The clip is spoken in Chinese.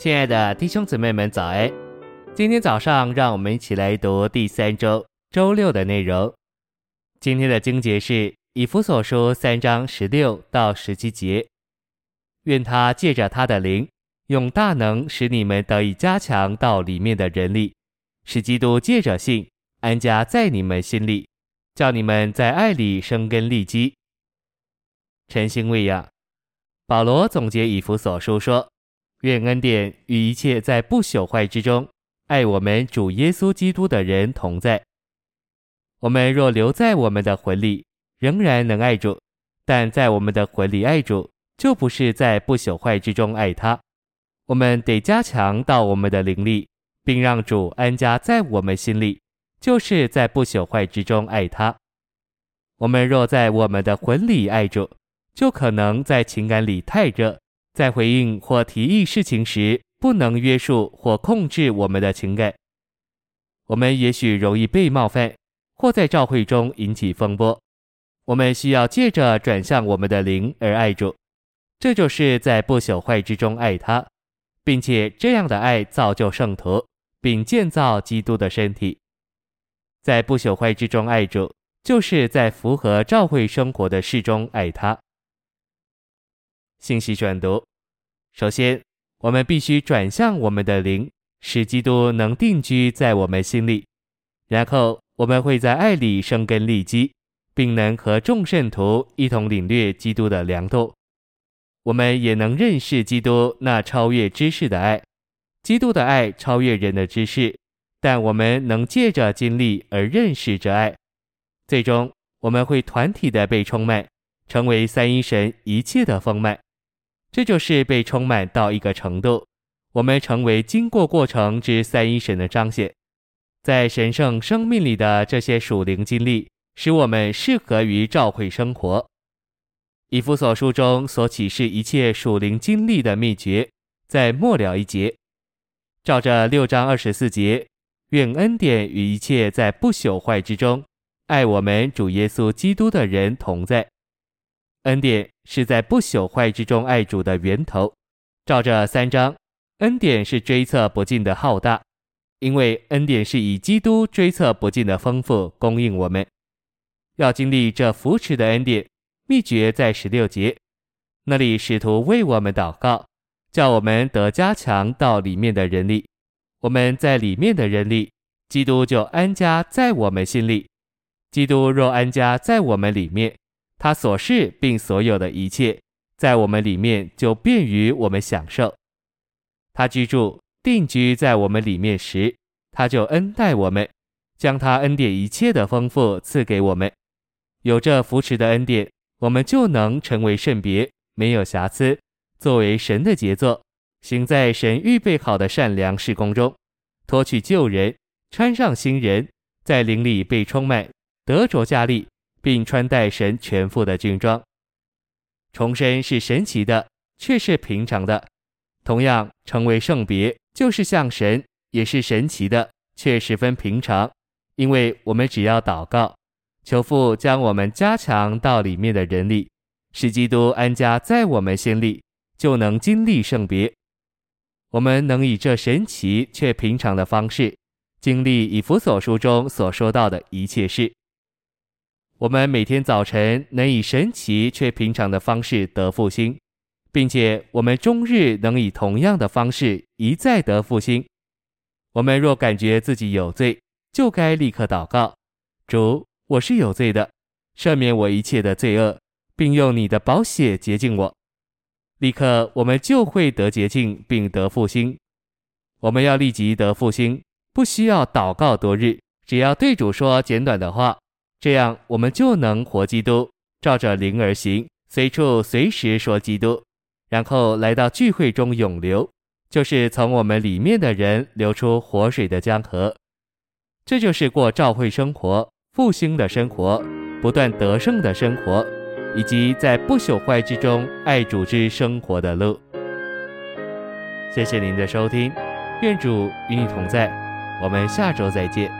亲爱的弟兄姊妹们，早安！今天早上，让我们一起来读第三周周六的内容。今天的经节是以弗所书三章十六到十七节。愿他借着他的灵，用大能使你们得以加强到里面的人力，使基督借着信安家在你们心里，叫你们在爱里生根立基。晨星喂养，保罗总结以弗所书说。愿恩典与一切在不朽坏之中爱我们主耶稣基督的人同在。我们若留在我们的魂里，仍然能爱主；但在我们的魂里爱主，就不是在不朽坏之中爱他。我们得加强到我们的灵里，并让主安家在我们心里，就是在不朽坏之中爱他。我们若在我们的魂里爱主，就可能在情感里太热。在回应或提议事情时，不能约束或控制我们的情感，我们也许容易被冒犯，或在教会中引起风波。我们需要借着转向我们的灵而爱主，这就是在不朽坏之中爱他，并且这样的爱造就圣徒，并建造基督的身体。在不朽坏之中爱主，就是在符合教会生活的事中爱他。信息转读：首先，我们必须转向我们的灵，使基督能定居在我们心里。然后，我们会在爱里生根立基，并能和众圣徒一同领略基督的良度。我们也能认识基督那超越知识的爱。基督的爱超越人的知识，但我们能借着经历而认识这爱。最终，我们会团体的被充满，成为三一神一切的丰满。这就是被充满到一个程度，我们成为经过过程之三一神的彰显，在神圣生命里的这些属灵经历，使我们适合于教会生活。以弗所书中所启示一切属灵经历的秘诀，在末了一节，照着六章二十四节，愿恩典与一切在不朽坏之中爱我们主耶稣基督的人同在。恩典是在不朽坏之中爱主的源头。照着三章，恩典是追测不尽的浩大，因为恩典是以基督追测不尽的丰富供应我们。要经历这扶持的恩典，秘诀在十六节，那里使徒为我们祷告，叫我们得加强到里面的人里。我们在里面的人里，基督就安家在我们心里。基督若安家在我们里面。他所是并所有的一切，在我们里面就便于我们享受。他居住定居在我们里面时，他就恩待我们，将他恩典一切的丰富赐给我们。有这扶持的恩典，我们就能成为圣别，没有瑕疵，作为神的杰作，行在神预备好的善良事工中，脱去旧人，穿上新人，在灵里被充满，得着加力。并穿戴神全副的军装。重生是神奇的，却是平常的；同样，成为圣别就是像神，也是神奇的，却十分平常。因为我们只要祷告，求父将我们加强到里面的人里，使基督安家在我们心里，就能经历圣别。我们能以这神奇却平常的方式，经历以弗所书中所说到的一切事。我们每天早晨能以神奇却平常的方式得复兴，并且我们终日能以同样的方式一再得复兴。我们若感觉自己有罪，就该立刻祷告：主，我是有罪的，赦免我一切的罪恶，并用你的宝血洁净我。立刻我们就会得洁净并得复兴。我们要立即得复兴，不需要祷告多日，只要对主说简短的话。这样，我们就能活基督，照着灵而行，随处随时说基督，然后来到聚会中涌流，就是从我们里面的人流出活水的江河。这就是过教会生活、复兴的生活、不断得胜的生活，以及在不朽坏之中爱主之生活的路。谢谢您的收听，愿主与你同在，我们下周再见。